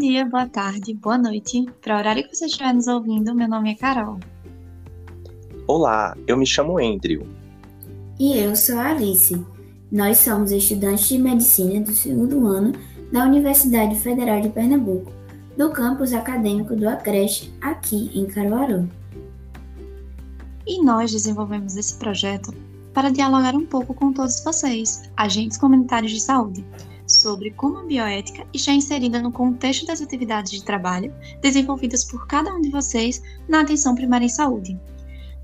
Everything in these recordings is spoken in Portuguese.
dia, boa tarde, boa noite. Para o horário que você estiver nos ouvindo, meu nome é Carol. Olá, eu me chamo Andrew. E eu sou a Alice. Nós somos estudantes de medicina do segundo ano da Universidade Federal de Pernambuco, do campus acadêmico do Acreche, aqui em Caruaru. E nós desenvolvemos esse projeto para dialogar um pouco com todos vocês, agentes comunitários de saúde, sobre como a bioética está inserida no contexto das atividades de trabalho desenvolvidas por cada um de vocês na atenção primária em saúde.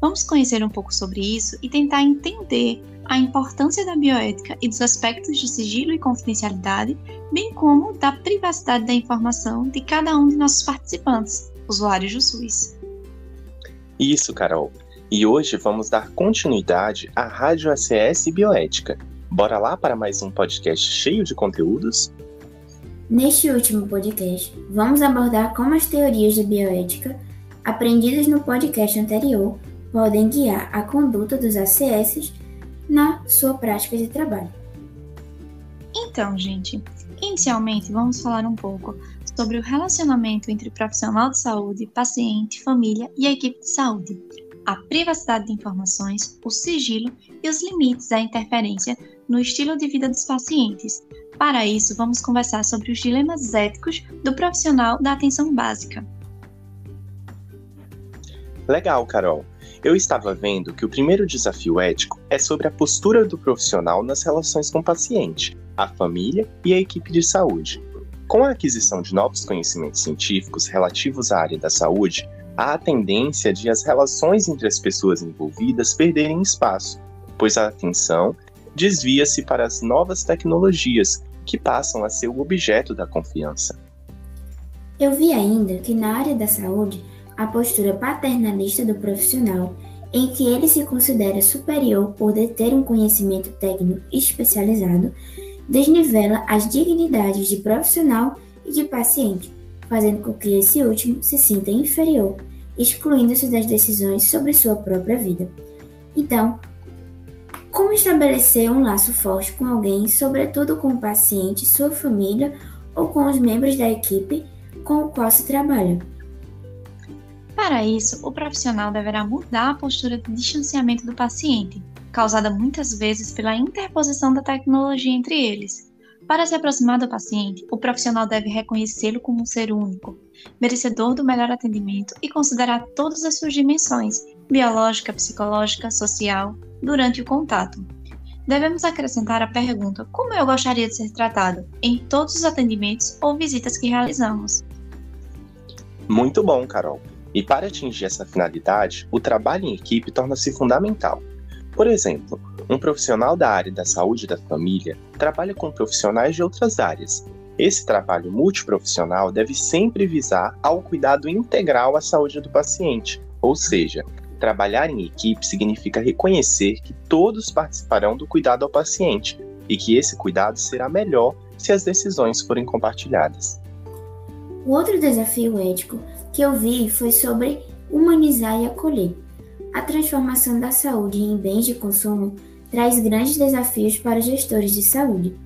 Vamos conhecer um pouco sobre isso e tentar entender a importância da bioética e dos aspectos de sigilo e confidencialidade, bem como da privacidade da informação de cada um de nossos participantes, usuários do SUS. Isso, Carol. E hoje vamos dar continuidade à Rádio ACS Bioética. Bora lá para mais um podcast cheio de conteúdos? Neste último podcast, vamos abordar como as teorias de bioética, aprendidas no podcast anterior, podem guiar a conduta dos ACS na sua prática de trabalho. Então, gente, inicialmente vamos falar um pouco sobre o relacionamento entre o profissional de saúde, paciente, família e a equipe de saúde, a privacidade de informações, o sigilo e os limites da interferência no estilo de vida dos pacientes. Para isso, vamos conversar sobre os dilemas éticos do profissional da atenção básica. Legal, Carol. Eu estava vendo que o primeiro desafio ético é sobre a postura do profissional nas relações com o paciente, a família e a equipe de saúde. Com a aquisição de novos conhecimentos científicos relativos à área da saúde, há a tendência de as relações entre as pessoas envolvidas perderem espaço, pois a atenção desvia-se para as novas tecnologias, que passam a ser o objeto da confiança. Eu vi ainda que na área da saúde, a postura paternalista do profissional, em que ele se considera superior por deter um conhecimento técnico especializado, desnivela as dignidades de profissional e de paciente, fazendo com que esse último se sinta inferior, excluindo-se das decisões sobre sua própria vida. Então, como estabelecer um laço forte com alguém, sobretudo com o paciente, sua família ou com os membros da equipe com o qual se trabalha? Para isso, o profissional deverá mudar a postura de distanciamento do paciente, causada muitas vezes pela interposição da tecnologia entre eles, para se aproximar do paciente, o profissional deve reconhecê-lo como um ser único, merecedor do melhor atendimento e considerar todas as suas dimensões biológica, psicológica, social durante o contato. Devemos acrescentar a pergunta: como eu gostaria de ser tratado em todos os atendimentos ou visitas que realizamos? Muito bom, Carol. E para atingir essa finalidade, o trabalho em equipe torna-se fundamental. Por exemplo, um profissional da área da saúde da família trabalha com profissionais de outras áreas. Esse trabalho multiprofissional deve sempre visar ao cuidado integral à saúde do paciente, ou seja, trabalhar em equipe significa reconhecer que todos participarão do cuidado ao paciente e que esse cuidado será melhor se as decisões forem compartilhadas. O outro desafio ético que eu vi foi sobre humanizar e acolher. A transformação da saúde em bens de consumo traz grandes desafios para gestores de saúde.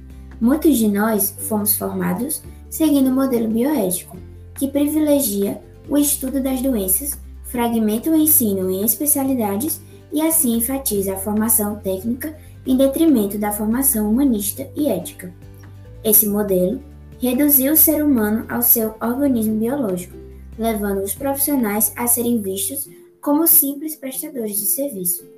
Muitos de nós fomos formados seguindo o modelo bioético, que privilegia o estudo das doenças, fragmenta o ensino em especialidades e assim enfatiza a formação técnica em detrimento da formação humanista e ética. Esse modelo reduziu o ser humano ao seu organismo biológico, levando os profissionais a serem vistos como simples prestadores de serviço.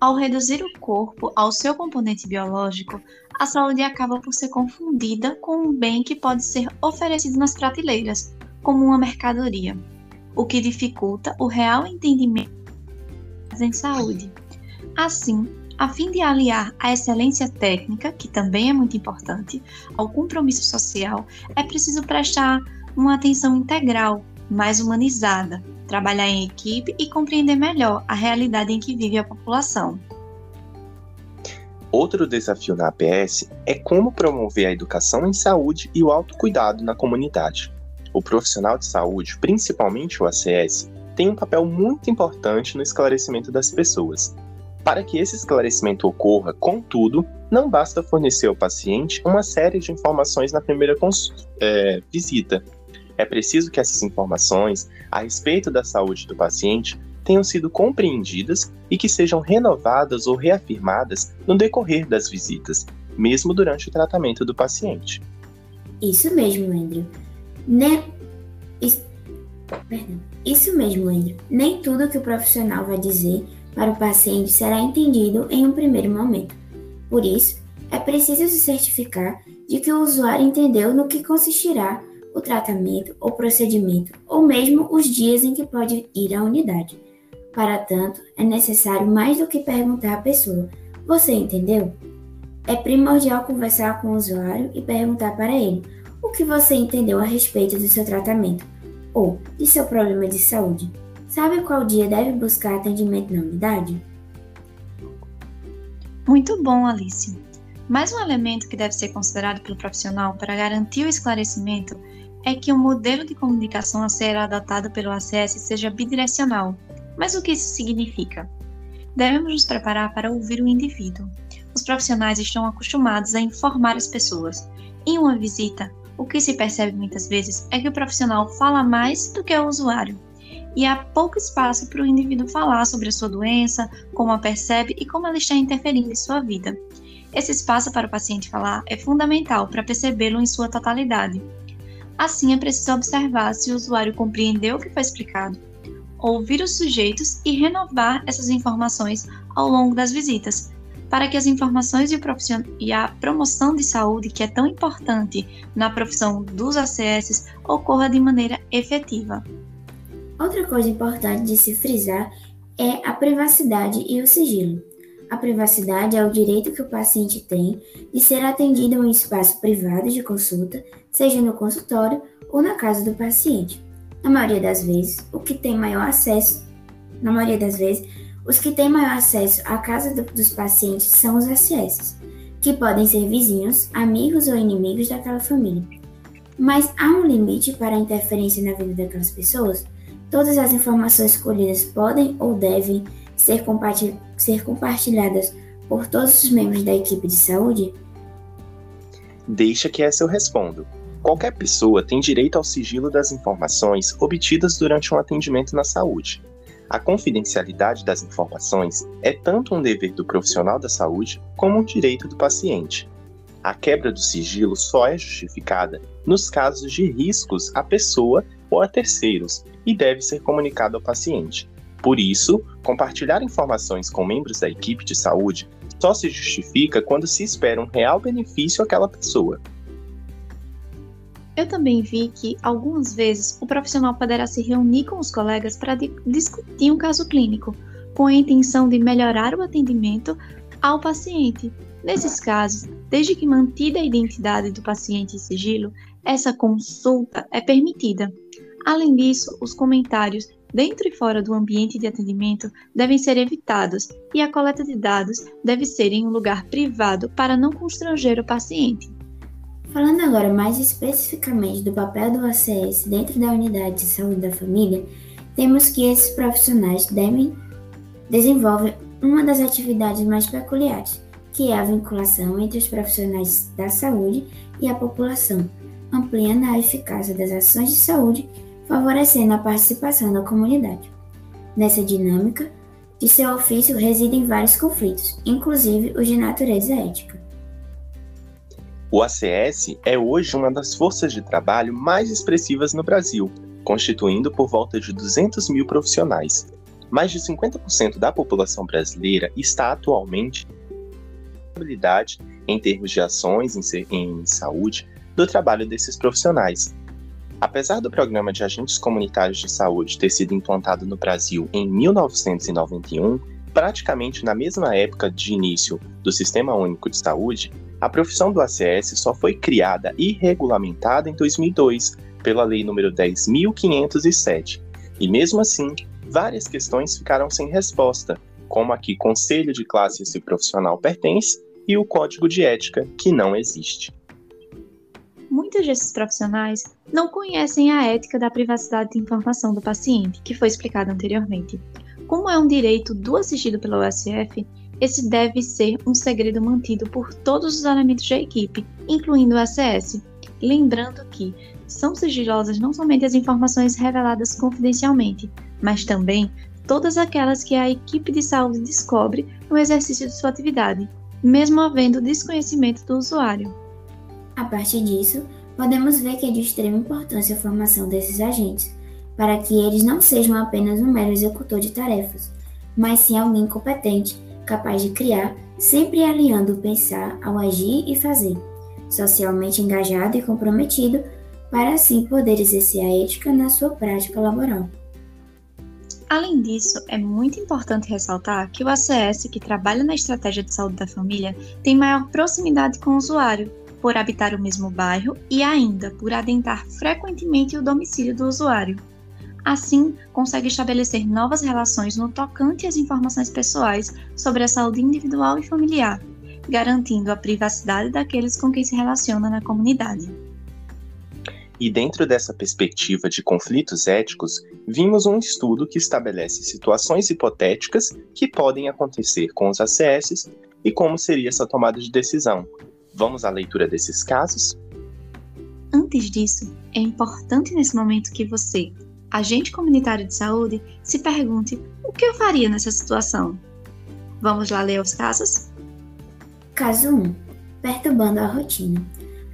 Ao reduzir o corpo ao seu componente biológico, a saúde acaba por ser confundida com um bem que pode ser oferecido nas prateleiras, como uma mercadoria, o que dificulta o real entendimento em saúde. Assim, a fim de aliar a excelência técnica, que também é muito importante, ao compromisso social, é preciso prestar uma atenção integral, mais humanizada, trabalhar em equipe e compreender melhor a realidade em que vive a população. Outro desafio na APS é como promover a educação em saúde e o autocuidado na comunidade. O profissional de saúde, principalmente o ACS, tem um papel muito importante no esclarecimento das pessoas. Para que esse esclarecimento ocorra, contudo, não basta fornecer ao paciente uma série de informações na primeira é, visita. É preciso que essas informações a respeito da saúde do paciente tenham sido compreendidas e que sejam renovadas ou reafirmadas no decorrer das visitas, mesmo durante o tratamento do paciente. Isso mesmo, Andrew. Ne... Isso... Isso mesmo, Andrew. Nem tudo que o profissional vai dizer para o paciente será entendido em um primeiro momento. Por isso, é preciso se certificar de que o usuário entendeu no que consistirá o tratamento ou procedimento, ou mesmo os dias em que pode ir à unidade. Para tanto, é necessário mais do que perguntar à pessoa: Você entendeu? É primordial conversar com o usuário e perguntar para ele o que você entendeu a respeito do seu tratamento ou de seu problema de saúde. Sabe qual dia deve buscar atendimento na unidade? Muito bom, Alice. Mais um elemento que deve ser considerado pelo profissional para garantir o esclarecimento é que o modelo de comunicação a ser adotado pelo ACS seja bidirecional. Mas o que isso significa? Devemos nos preparar para ouvir o indivíduo. Os profissionais estão acostumados a informar as pessoas. Em uma visita, o que se percebe muitas vezes é que o profissional fala mais do que o usuário e há pouco espaço para o indivíduo falar sobre a sua doença, como a percebe e como ela está interferindo em sua vida. Esse espaço para o paciente falar é fundamental para percebê-lo em sua totalidade. Assim, é preciso observar se o usuário compreendeu o que foi explicado, ouvir os sujeitos e renovar essas informações ao longo das visitas, para que as informações e a promoção de saúde, que é tão importante na profissão dos ACS, ocorra de maneira efetiva. Outra coisa importante de se frisar é a privacidade e o sigilo. A privacidade é o direito que o paciente tem de ser atendido em um espaço privado de consulta, seja no consultório ou na casa do paciente. Na maioria das vezes, o que tem maior acesso, na maioria das vezes, os que têm maior acesso à casa do, dos pacientes são os ACS, que podem ser vizinhos, amigos ou inimigos daquela família. Mas há um limite para a interferência na vida daquelas pessoas? Todas as informações colhidas podem ou devem ser, ser compartilhadas por todos os membros da equipe de saúde? Deixa que essa eu respondo. Qualquer pessoa tem direito ao sigilo das informações obtidas durante um atendimento na saúde. A confidencialidade das informações é tanto um dever do profissional da saúde como um direito do paciente. A quebra do sigilo só é justificada nos casos de riscos à pessoa ou a terceiros e deve ser comunicado ao paciente. Por isso, compartilhar informações com membros da equipe de saúde só se justifica quando se espera um real benefício àquela pessoa. Eu também vi que, algumas vezes, o profissional poderá se reunir com os colegas para discutir um caso clínico, com a intenção de melhorar o atendimento ao paciente. Nesses casos, desde que mantida a identidade do paciente em sigilo, essa consulta é permitida. Além disso, os comentários dentro e fora do ambiente de atendimento devem ser evitados e a coleta de dados deve ser em um lugar privado para não constranger o paciente. Falando agora mais especificamente do papel do ACS dentro da unidade de saúde da família, temos que esses profissionais devem desenvolver uma das atividades mais peculiares, que é a vinculação entre os profissionais da saúde e a população, ampliando a eficácia das ações de saúde favorecendo a participação da comunidade. Nessa dinâmica, de seu ofício residem vários conflitos, inclusive os de natureza ética. O ACS é hoje uma das forças de trabalho mais expressivas no Brasil, constituindo por volta de 200 mil profissionais. Mais de 50% da população brasileira está atualmente habilidade em termos de ações em, em saúde do trabalho desses profissionais, Apesar do programa de agentes comunitários de saúde ter sido implantado no Brasil em 1991, praticamente na mesma época de início do Sistema Único de Saúde, a profissão do ACS só foi criada e regulamentada em 2002 pela Lei nº 10.507. E mesmo assim, várias questões ficaram sem resposta, como a que conselho de classe esse profissional pertence e o código de ética que não existe muitos desses profissionais não conhecem a ética da privacidade de informação do paciente, que foi explicado anteriormente. Como é um direito do assistido pela USF, esse deve ser um segredo mantido por todos os elementos da equipe, incluindo o ACS. Lembrando que são sigilosas não somente as informações reveladas confidencialmente, mas também todas aquelas que a equipe de saúde descobre no exercício de sua atividade, mesmo havendo desconhecimento do usuário. A partir disso, podemos ver que é de extrema importância a formação desses agentes, para que eles não sejam apenas um mero executor de tarefas, mas sim alguém competente, capaz de criar, sempre alinhando o pensar ao agir e fazer, socialmente engajado e comprometido, para assim poder exercer a ética na sua prática laboral. Além disso, é muito importante ressaltar que o ACS, que trabalha na estratégia de saúde da família, tem maior proximidade com o usuário, por habitar o mesmo bairro e ainda por adentrar frequentemente o domicílio do usuário. Assim, consegue estabelecer novas relações no tocante às informações pessoais sobre a saúde individual e familiar, garantindo a privacidade daqueles com quem se relaciona na comunidade. E dentro dessa perspectiva de conflitos éticos, vimos um estudo que estabelece situações hipotéticas que podem acontecer com os ACS e como seria essa tomada de decisão. Vamos à leitura desses casos? Antes disso, é importante nesse momento que você, agente comunitário de saúde, se pergunte o que eu faria nessa situação. Vamos lá ler os casos? Caso 1. Perturbando a rotina.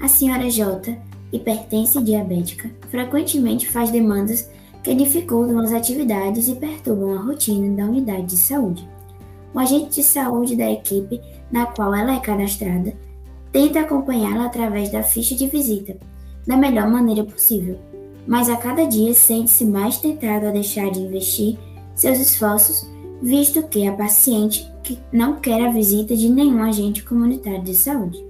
A senhora J hipertensa e diabética, frequentemente faz demandas que dificultam as atividades e perturbam a rotina da unidade de saúde. O agente de saúde da equipe na qual ela é cadastrada tenta acompanhá-la através da ficha de visita, da melhor maneira possível, mas a cada dia sente-se mais tentado a deixar de investir seus esforços, visto que a paciente que não quer a visita de nenhum agente comunitário de saúde.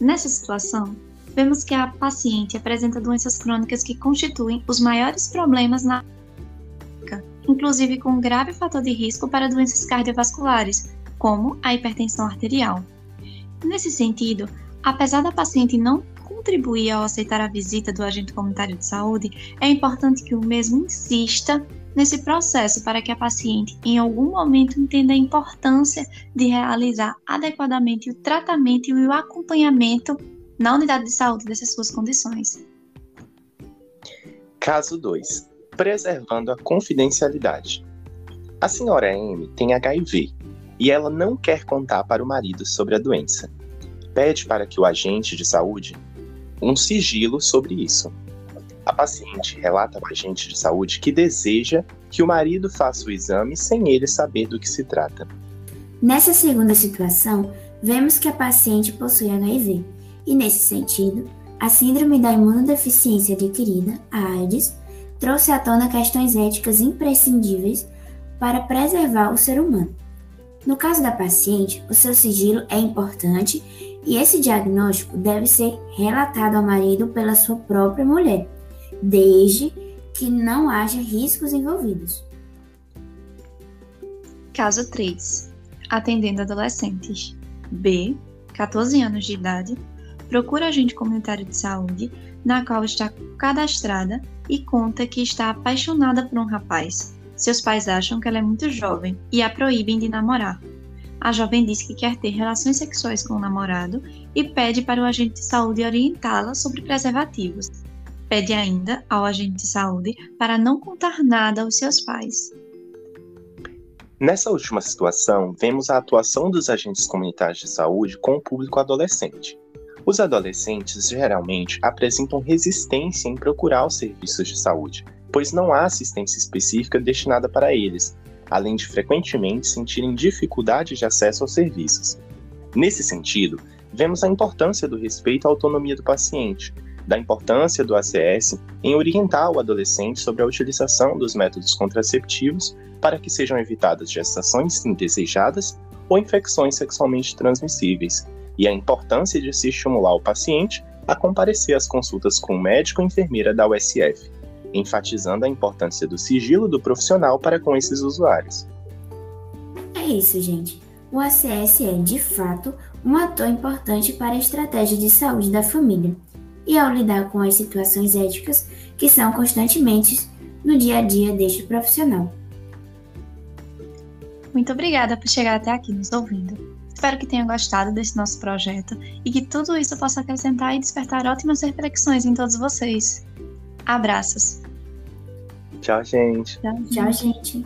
Nessa situação, vemos que a paciente apresenta doenças crônicas que constituem os maiores problemas na inclusive com um grave fator de risco para doenças cardiovasculares, como a hipertensão arterial. Nesse sentido, apesar da paciente não contribuir ao aceitar a visita do agente comunitário de saúde, é importante que o mesmo insista nesse processo para que a paciente, em algum momento, entenda a importância de realizar adequadamente o tratamento e o acompanhamento na unidade de saúde dessas suas condições. Caso 2. Preservando a confidencialidade. A senhora M tem HIV e ela não quer contar para o marido sobre a doença. Pede para que o agente de saúde um sigilo sobre isso. A paciente relata ao agente de saúde que deseja que o marido faça o exame sem ele saber do que se trata. Nessa segunda situação, vemos que a paciente possui HIV e, nesse sentido, a Síndrome da Imunodeficiência Adquirida, a AIDS, trouxe à tona questões éticas imprescindíveis para preservar o ser humano. No caso da paciente, o seu sigilo é importante e esse diagnóstico deve ser relatado ao marido pela sua própria mulher, desde que não haja riscos envolvidos. Caso 3. Atendendo adolescentes. B, 14 anos de idade, procura agente comunitário de saúde, na qual está cadastrada e conta que está apaixonada por um rapaz. Seus pais acham que ela é muito jovem e a proíbem de namorar. A jovem diz que quer ter relações sexuais com o namorado e pede para o agente de saúde orientá-la sobre preservativos. Pede ainda ao agente de saúde para não contar nada aos seus pais. Nessa última situação, vemos a atuação dos agentes comunitários de saúde com o público adolescente. Os adolescentes geralmente apresentam resistência em procurar os serviços de saúde, pois não há assistência específica destinada para eles, além de frequentemente sentirem dificuldade de acesso aos serviços. Nesse sentido, vemos a importância do respeito à autonomia do paciente, da importância do ACS em orientar o adolescente sobre a utilização dos métodos contraceptivos para que sejam evitadas gestações indesejadas ou infecções sexualmente transmissíveis, e a importância de se estimular o paciente a comparecer às consultas com o médico ou enfermeira da USF, enfatizando a importância do sigilo do profissional para com esses usuários. É isso, gente. O ACS é, de fato, um ator importante para a estratégia de saúde da família e ao lidar com as situações éticas que são constantemente no dia a dia deste profissional. Muito obrigada por chegar até aqui nos ouvindo. Espero que tenham gostado desse nosso projeto e que tudo isso possa acrescentar e despertar ótimas reflexões em todos vocês. Abraços. Tchau, gente. Tchau, gente.